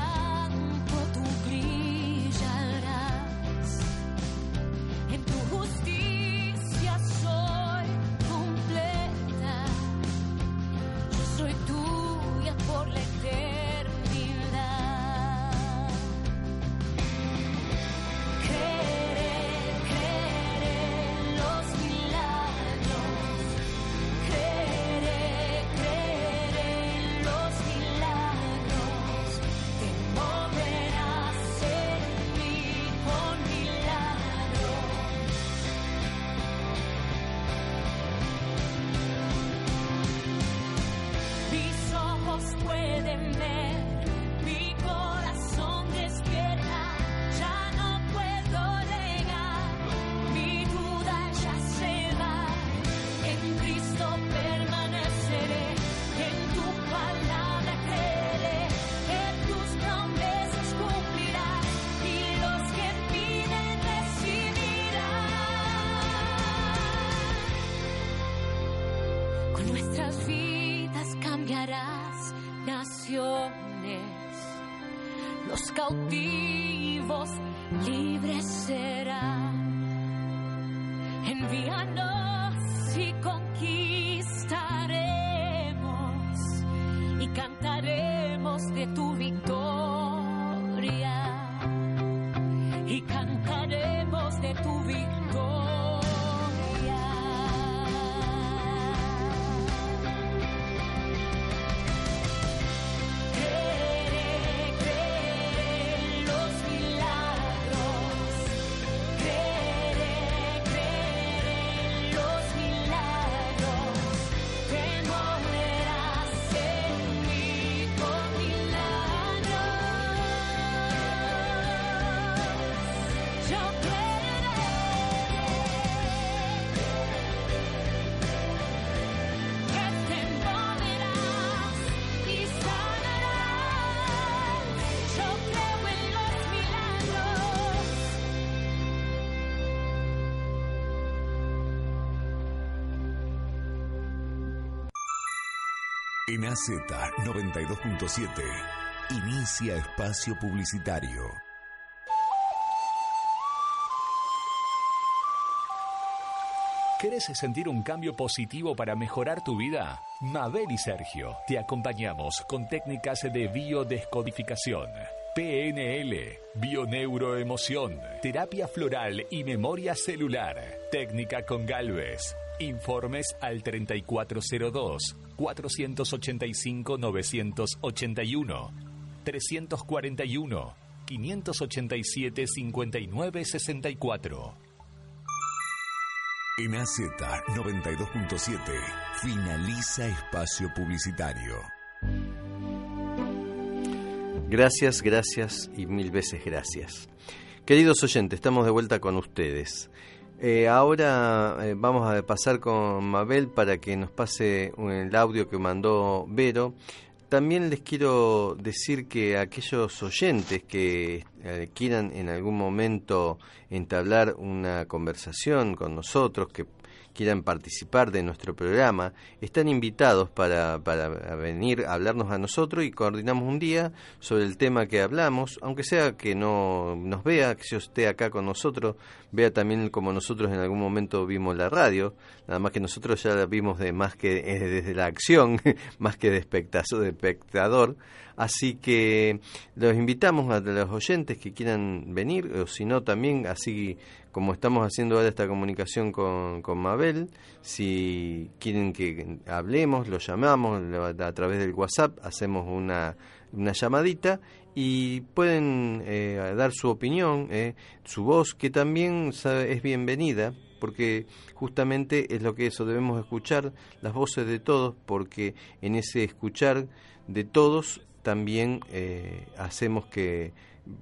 Los cautivos libres serán. Envíanos y conquistaremos y cantaremos de tu victoria En AZ 92.7, inicia espacio publicitario. ¿Querés sentir un cambio positivo para mejorar tu vida? Mabel y Sergio te acompañamos con técnicas de biodescodificación, PNL, bioneuroemoción, terapia floral y memoria celular, técnica con Galvez. Informes al 3402 485 981 341 587 5964. En AZ 92.7 finaliza espacio publicitario. Gracias, gracias y mil veces gracias. Queridos oyentes, estamos de vuelta con ustedes. Eh, ahora eh, vamos a pasar con Mabel para que nos pase el audio que mandó Vero. También les quiero decir que aquellos oyentes que eh, quieran en algún momento entablar una conversación con nosotros, que quieran participar de nuestro programa, están invitados para, para venir a hablarnos a nosotros y coordinamos un día sobre el tema que hablamos, aunque sea que no nos vea, que yo esté acá con nosotros, vea también como nosotros en algún momento vimos la radio, nada más que nosotros ya la vimos de más que (laughs) desde la acción, (laughs) más que de espectador, de espectador. Así que los invitamos a los oyentes que quieran venir, o si no también, así como estamos haciendo ahora esta comunicación con, con Mabel, si quieren que hablemos, lo llamamos a través del WhatsApp, hacemos una, una llamadita y pueden eh, dar su opinión, eh, su voz, que también es bienvenida, porque justamente es lo que eso debemos escuchar, las voces de todos, porque en ese escuchar de todos también eh, hacemos que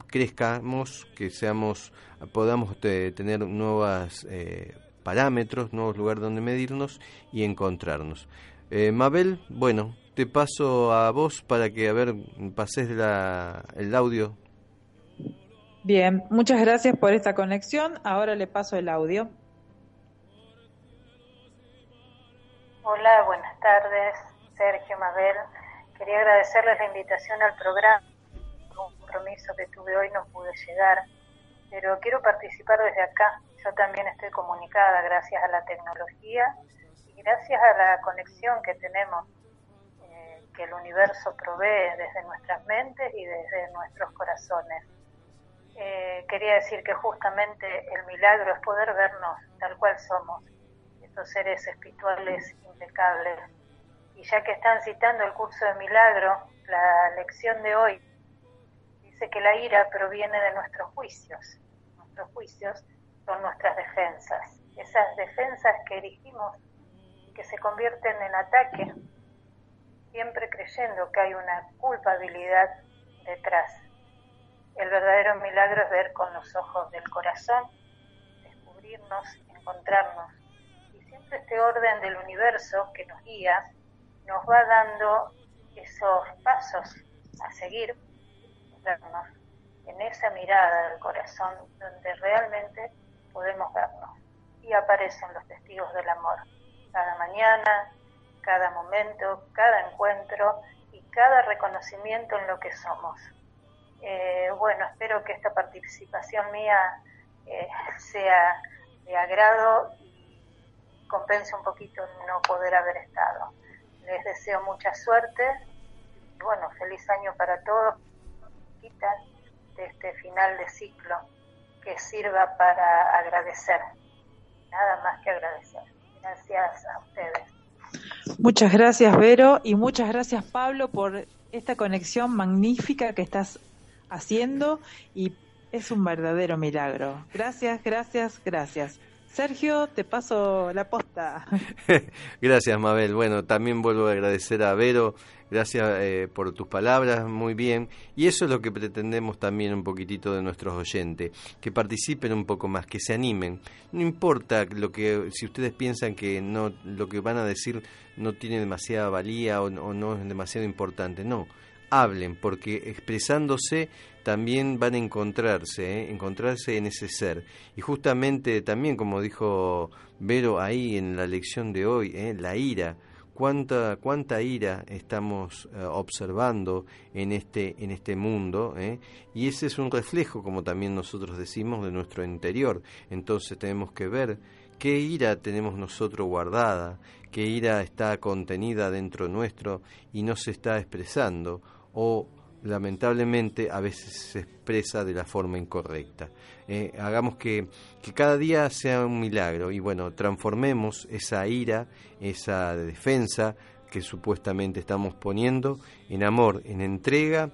crezcamos, que seamos, podamos tener nuevos eh, parámetros, nuevos lugares donde medirnos y encontrarnos. Eh, Mabel, bueno, te paso a vos para que, a ver, pases la, el audio. Bien, muchas gracias por esta conexión. Ahora le paso el audio. Hola, buenas tardes, Sergio, Mabel. Quería agradecerles la invitación al programa. Un compromiso que tuve hoy no pude llegar, pero quiero participar desde acá. Yo también estoy comunicada gracias a la tecnología y gracias a la conexión que tenemos, eh, que el universo provee desde nuestras mentes y desde nuestros corazones. Eh, quería decir que justamente el milagro es poder vernos tal cual somos, estos seres espirituales impecables y ya que están citando el curso de milagro, la lección de hoy dice que la ira proviene de nuestros juicios. Nuestros juicios son nuestras defensas. Esas defensas que erigimos que se convierten en ataque, siempre creyendo que hay una culpabilidad detrás. El verdadero milagro es ver con los ojos del corazón, descubrirnos, encontrarnos. Y siempre este orden del universo que nos guía nos va dando esos pasos a seguir, en esa mirada del corazón donde realmente podemos vernos. Y aparecen los testigos del amor. Cada mañana, cada momento, cada encuentro y cada reconocimiento en lo que somos. Eh, bueno, espero que esta participación mía eh, sea de agrado y compense un poquito no poder haber estado. Les deseo mucha suerte bueno, feliz año para todos de este final de ciclo que sirva para agradecer, nada más que agradecer. Gracias a ustedes. Muchas gracias Vero y muchas gracias Pablo por esta conexión magnífica que estás haciendo y es un verdadero milagro. Gracias, gracias, gracias. Sergio, te paso la posta. (laughs) gracias, Mabel. Bueno, también vuelvo a agradecer a Vero. Gracias eh, por tus palabras, muy bien. Y eso es lo que pretendemos también un poquitito de nuestros oyentes, que participen un poco más, que se animen. No importa lo que, si ustedes piensan que no, lo que van a decir no tiene demasiada valía o, o no es demasiado importante, no hablen, porque expresándose también van a encontrarse, ¿eh? encontrarse en ese ser. Y justamente también, como dijo Vero ahí en la lección de hoy, ¿eh? la ira, cuánta, cuánta ira estamos eh, observando en este, en este mundo, y ese es un reflejo, como también nosotros decimos, de nuestro interior. Entonces tenemos que ver qué ira tenemos nosotros guardada, qué ira está contenida dentro nuestro y no se está expresando o lamentablemente a veces se expresa de la forma incorrecta. Eh, hagamos que, que, cada día sea un milagro y bueno, transformemos esa ira, esa defensa que supuestamente estamos poniendo en amor, en entrega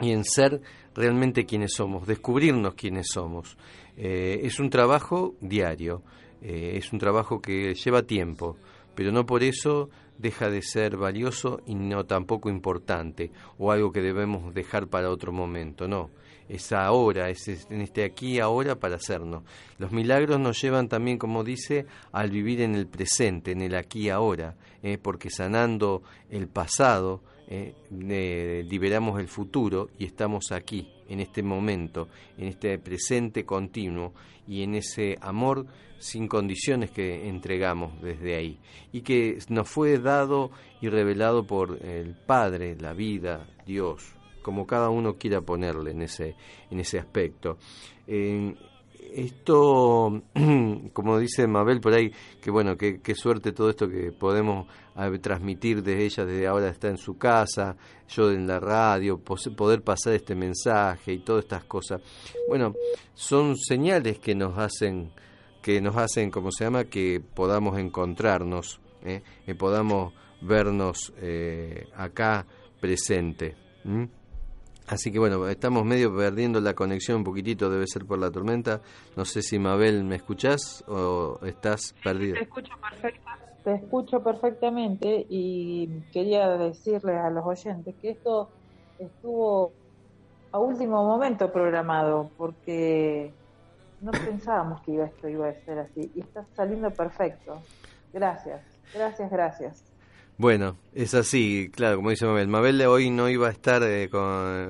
y en ser realmente quienes somos, descubrirnos quiénes somos. Eh, es un trabajo diario, eh, es un trabajo que lleva tiempo, pero no por eso deja de ser valioso y no tampoco importante o algo que debemos dejar para otro momento, no. Es ahora, es en este aquí ahora para hacernos. Los milagros nos llevan también, como dice, al vivir en el presente, en el aquí ahora, eh, porque sanando el pasado, eh, liberamos el futuro y estamos aquí, en este momento, en este presente continuo y en ese amor sin condiciones que entregamos desde ahí y que nos fue dado y revelado por el Padre, la vida, Dios, como cada uno quiera ponerle en ese, en ese aspecto. Esto, (clears throat) como dice Mabel por ahí, que bueno, qué suerte todo esto que podemos transmitir desde ella, desde ahora está en su casa, yo en la radio, poder pasar este mensaje y todas estas cosas. Bueno, son señales que nos hacen que nos hacen, como se llama, que podamos encontrarnos, ¿eh? que podamos vernos eh, acá presente. Así que bueno, estamos medio perdiendo la conexión un poquitito, debe ser por la tormenta. No sé si Mabel me escuchás o estás perdido. Te escucho, te escucho perfectamente y quería decirles a los oyentes que esto estuvo a último momento programado porque no pensábamos que iba, esto iba a ser así y está saliendo perfecto. Gracias, gracias, gracias. Bueno, es así, claro, como dice Mabel. Mabel hoy no iba a estar eh,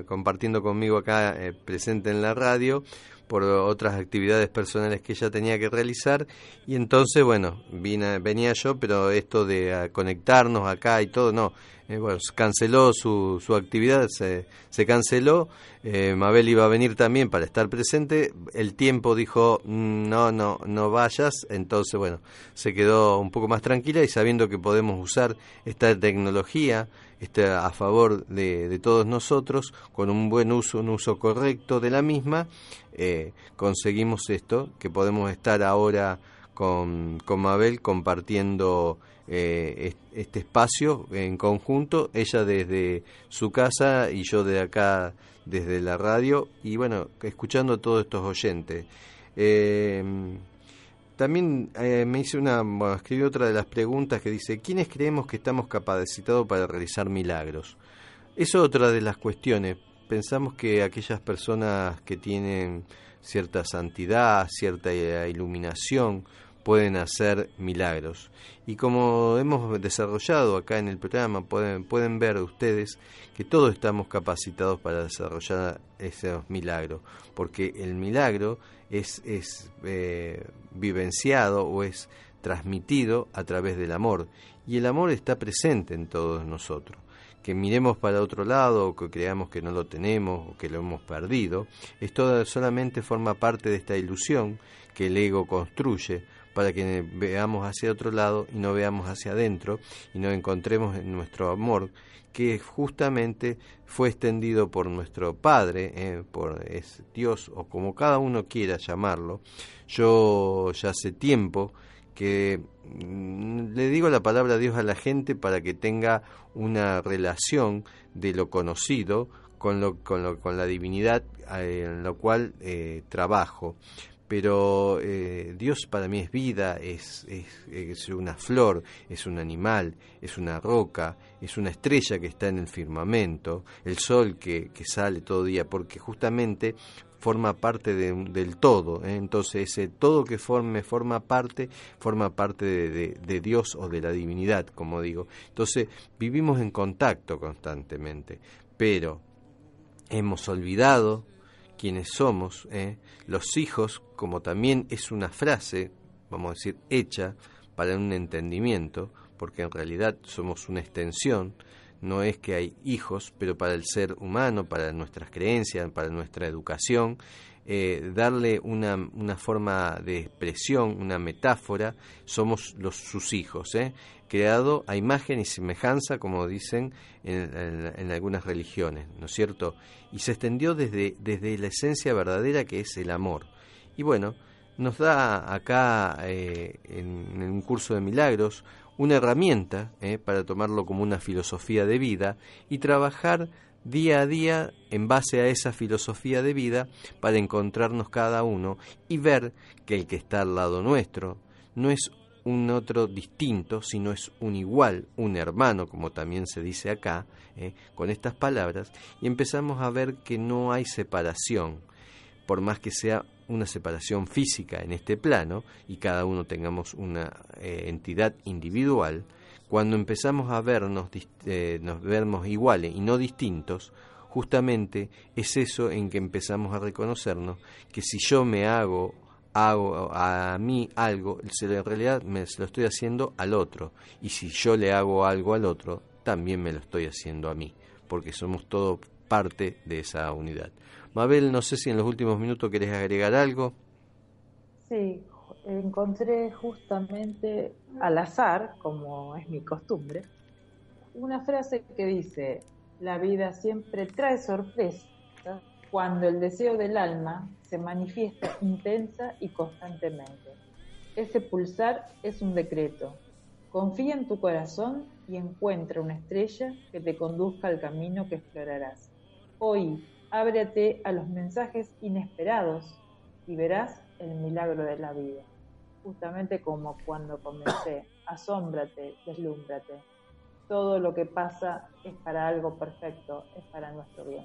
compartiendo conmigo acá eh, presente en la radio por otras actividades personales que ella tenía que realizar y entonces, bueno, vine, venía yo, pero esto de ah, conectarnos acá y todo, no, eh, bueno, canceló su, su actividad, se, se canceló, eh, Mabel iba a venir también para estar presente, el tiempo dijo, mm, no, no, no vayas, entonces, bueno, se quedó un poco más tranquila y sabiendo que podemos usar esta tecnología este, a favor de, de todos nosotros, con un buen uso, un uso correcto de la misma, eh, conseguimos esto, que podemos estar ahora con, con Mabel compartiendo eh, este espacio en conjunto, ella desde su casa y yo de acá desde la radio, y bueno, escuchando a todos estos oyentes. Eh, también me hice una, bueno, escribí otra de las preguntas que dice, ¿quiénes creemos que estamos capacitados para realizar milagros? Es otra de las cuestiones pensamos que aquellas personas que tienen cierta santidad, cierta iluminación, pueden hacer milagros. Y como hemos desarrollado acá en el programa, pueden, pueden ver ustedes que todos estamos capacitados para desarrollar esos milagros, porque el milagro es, es eh, vivenciado o es transmitido a través del amor, y el amor está presente en todos nosotros que miremos para otro lado o que creamos que no lo tenemos o que lo hemos perdido, esto solamente forma parte de esta ilusión que el ego construye para que veamos hacia otro lado y no veamos hacia adentro y nos encontremos en nuestro amor que justamente fue extendido por nuestro Padre, eh, por Dios o como cada uno quiera llamarlo. Yo ya hace tiempo que mm, le digo la palabra Dios a la gente para que tenga una relación de lo conocido con, lo, con, lo, con la divinidad eh, en lo cual eh, trabajo pero eh, Dios para mí es vida, es, es, una flor, es un animal, es una roca, es una estrella que está en el firmamento, el sol que, que sale todo día, porque justamente forma parte del todo. ¿eh? Entonces ese todo que forme forma parte, forma parte de, de, Dios o de la divinidad, como digo. Entonces vivimos en contacto constantemente, pero hemos olvidado quienes somos, ¿eh? los hijos, como también es una frase, vamos a decir, hecha para un entendimiento, porque en realidad somos una extensión, no es que hay hijos, pero para el ser humano, para nuestras creencias, para nuestra educación, eh, darle una, una, forma de expresión, una metáfora, somos los, sus hijos, ¿eh? creado a imagen y semejanza, como dicen en, algunas religiones, ¿no es cierto? Y se extendió desde, desde la esencia verdadera que es el amor. Y bueno, nos da acá eh, en, un curso de milagros una herramienta eh, para tomarlo como una filosofía de vida y trabajar día a día en base a esa filosofía de vida para encontrarnos cada uno y ver que el que está al lado nuestro no es un otro distinto, sino es un igual, un hermano, como también se dice acá, eh, con estas palabras, y empezamos a ver que no hay separación, por más que sea una separación física en este plano y cada uno tengamos una eh, entidad individual, cuando empezamos a vernos, eh, nos vemos iguales y no distintos, justamente es eso en que empezamos a reconocernos que si yo me hago hago a mí algo, en realidad me lo estoy haciendo al otro. Y si yo le hago algo al otro, también me lo estoy haciendo a mí, porque somos todo parte de esa unidad. Mabel, no sé si en los últimos minutos querés agregar algo. Sí, encontré justamente al azar, como es mi costumbre, una frase que dice, la vida siempre trae sorpresa cuando el deseo del alma se manifiesta intensa y constantemente. Ese pulsar es un decreto. Confía en tu corazón y encuentra una estrella que te conduzca al camino que explorarás. Hoy, ábrete a los mensajes inesperados y verás el milagro de la vida justamente como cuando comencé, (coughs) asómbrate, deslúmbrate. Todo lo que pasa es para algo perfecto, es para nuestro bien.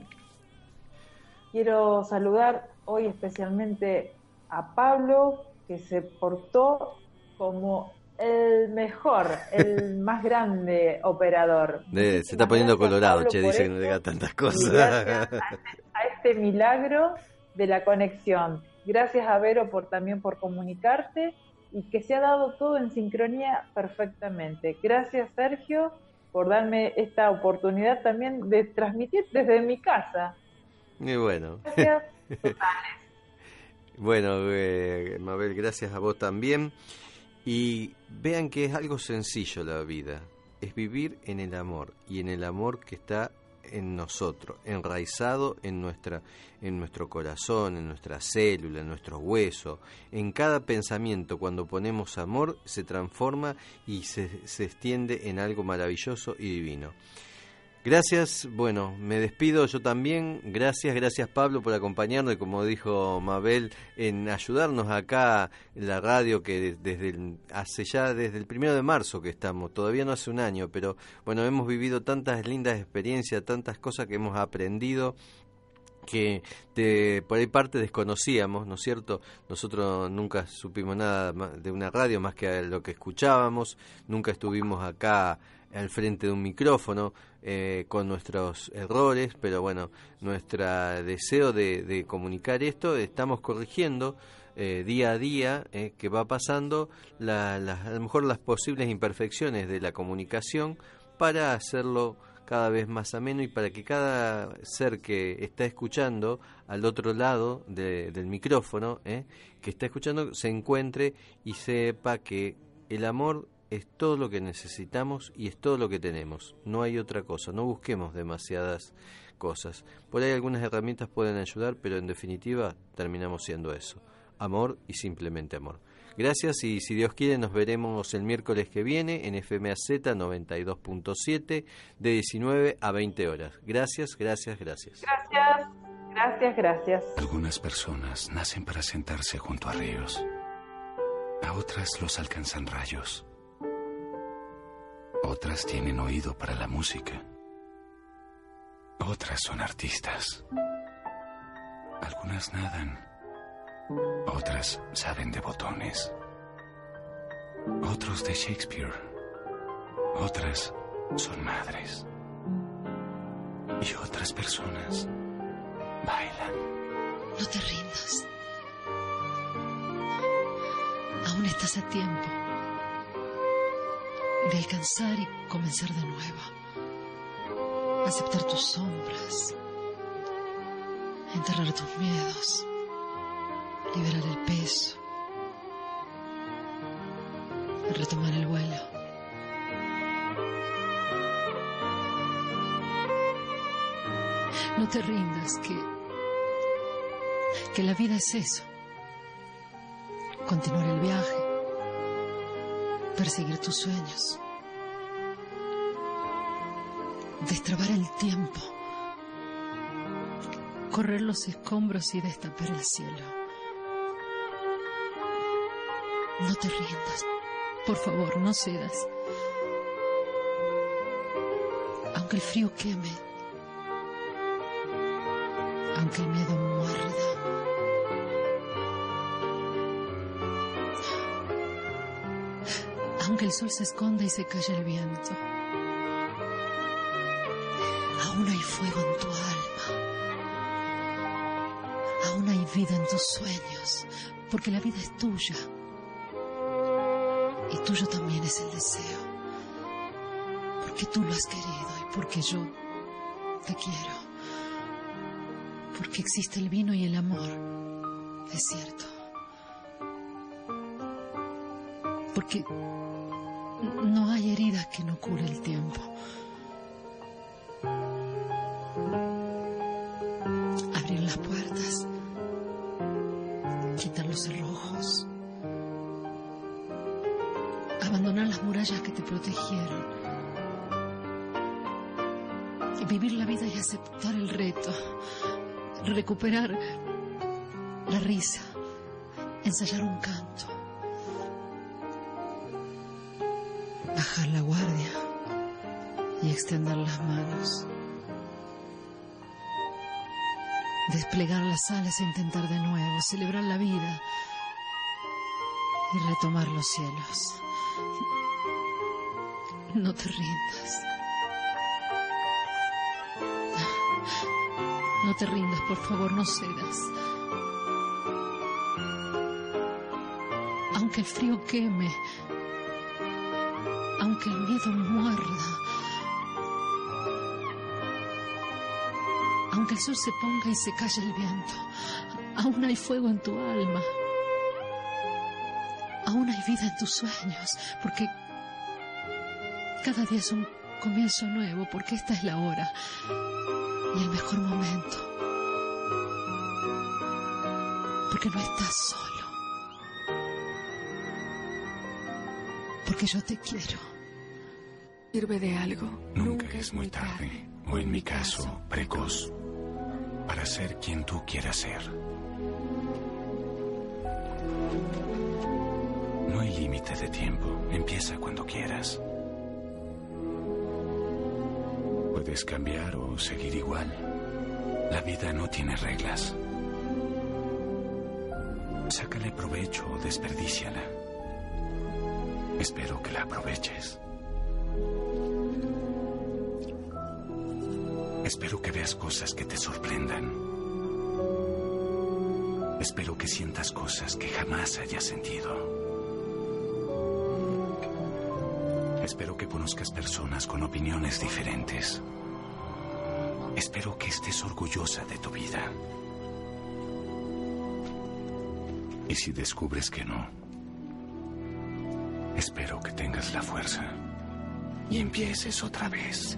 Quiero saludar hoy especialmente a Pablo, que se portó como el mejor, el (laughs) más grande operador. se está poniendo colorado, che, dice que no diga tantas cosas. a este milagro de la conexión. Gracias a Vero por también por comunicarte y que se ha dado todo en sincronía perfectamente. Gracias Sergio por darme esta oportunidad también de transmitir desde mi casa. Muy bueno. Gracias. (laughs) bueno, eh, Mabel, gracias a vos también. Y vean que es algo sencillo la vida, es vivir en el amor y en el amor que está en nosotros, enraizado en, nuestra, en nuestro corazón, en nuestra célula, en nuestro hueso. En cada pensamiento, cuando ponemos amor, se transforma y se, se extiende en algo maravilloso y divino. Gracias, bueno, me despido yo también. Gracias, gracias Pablo por acompañarnos y como dijo Mabel, en ayudarnos acá en la radio que desde hace ya desde el primero de marzo que estamos, todavía no hace un año, pero bueno, hemos vivido tantas lindas experiencias, tantas cosas que hemos aprendido que de, por ahí parte desconocíamos, ¿no es cierto? Nosotros nunca supimos nada de una radio más que lo que escuchábamos, nunca estuvimos acá al frente de un micrófono eh, con nuestros errores, pero bueno, nuestro deseo de, comunicar esto estamos corrigiendo eh, día a día eh, que va pasando a lo mejor las posibles imperfecciones de la comunicación para hacerlo cada vez más ameno y para que cada ser que está escuchando al otro lado de- del micrófono, ¿eh? que está escuchando, se encuentre y sepa que el amor es todo lo que necesitamos y es todo lo que tenemos. No hay otra cosa. No busquemos demasiadas cosas. Por ahí algunas herramientas pueden ayudar, pero en definitiva terminamos siendo eso. Amor y simplemente amor. Gracias y si Dios quiere nos veremos el miércoles que viene en FMAZ 92.7 de 19 a 20 horas. Gracias, gracias, gracias. Gracias, gracias, gracias. Algunas personas nacen para sentarse junto a ríos. A otras los alcanzan rayos. Otras tienen oído para la música. Otras son artistas. Algunas nadan. Otras saben de botones. Otros de Shakespeare. Otras son madres. Y otras personas bailan. No te rindas. Aún estás a tiempo de alcanzar y comenzar de nuevo. Aceptar tus sombras. Enterrar tus miedos. Liberar el peso. Retomar el vuelo. No te rindas, que que la vida es eso. Continuar el viaje, perseguir tus sueños, destrabar el tiempo, correr los escombros y destapar el cielo. No te rindas, por favor, no cedas. Aunque el frío queme, aunque el miedo muerda. Aunque el sol se esconda y se calle el viento. Aún hay fuego en tu alma. Aún hay vida en tus sueños, porque la vida es tuya. Y tuyo también es el deseo. Porque tú lo has querido y porque yo te quiero. Porque existe el vino y el amor. Es cierto. Porque no hay herida que no cure el tiempo. Abrir las puertas. Quitar los cerrojos. Abandonar las murallas que te protegieron. Vivir la vida y aceptar el reto. Recuperar intentar de nuevo, celebrar la vida y retomar los cielos. No te rindas. No te rindas, por favor, no cedas. Aunque el frío queme, aunque el miedo muerda, aunque el sol se ponga y se calle el viento, aún hay fuego en tu alma, aún hay vida en tus sueños, porque cada día es un comienzo nuevo, porque esta es la hora y el mejor momento, porque no estás solo. porque yo te quiero. Sirve de algo. Nunca es muy tarde, o en mi caso, precoz, para ser quien tú quieras ser. No hay límite de tiempo, empieza cuando quieras. Puedes cambiar o seguir igual. La vida no tiene reglas. Sácale provecho o desperdíciala. Espero que la aproveches. Espero que veas cosas que te sorprendan. Espero que sientas cosas que jamás hayas sentido. Espero que conozcas personas con opiniones diferentes. Espero que estés orgullosa de tu vida. Y si descubres que no, espero que tengas la fuerza y empieces otra vez.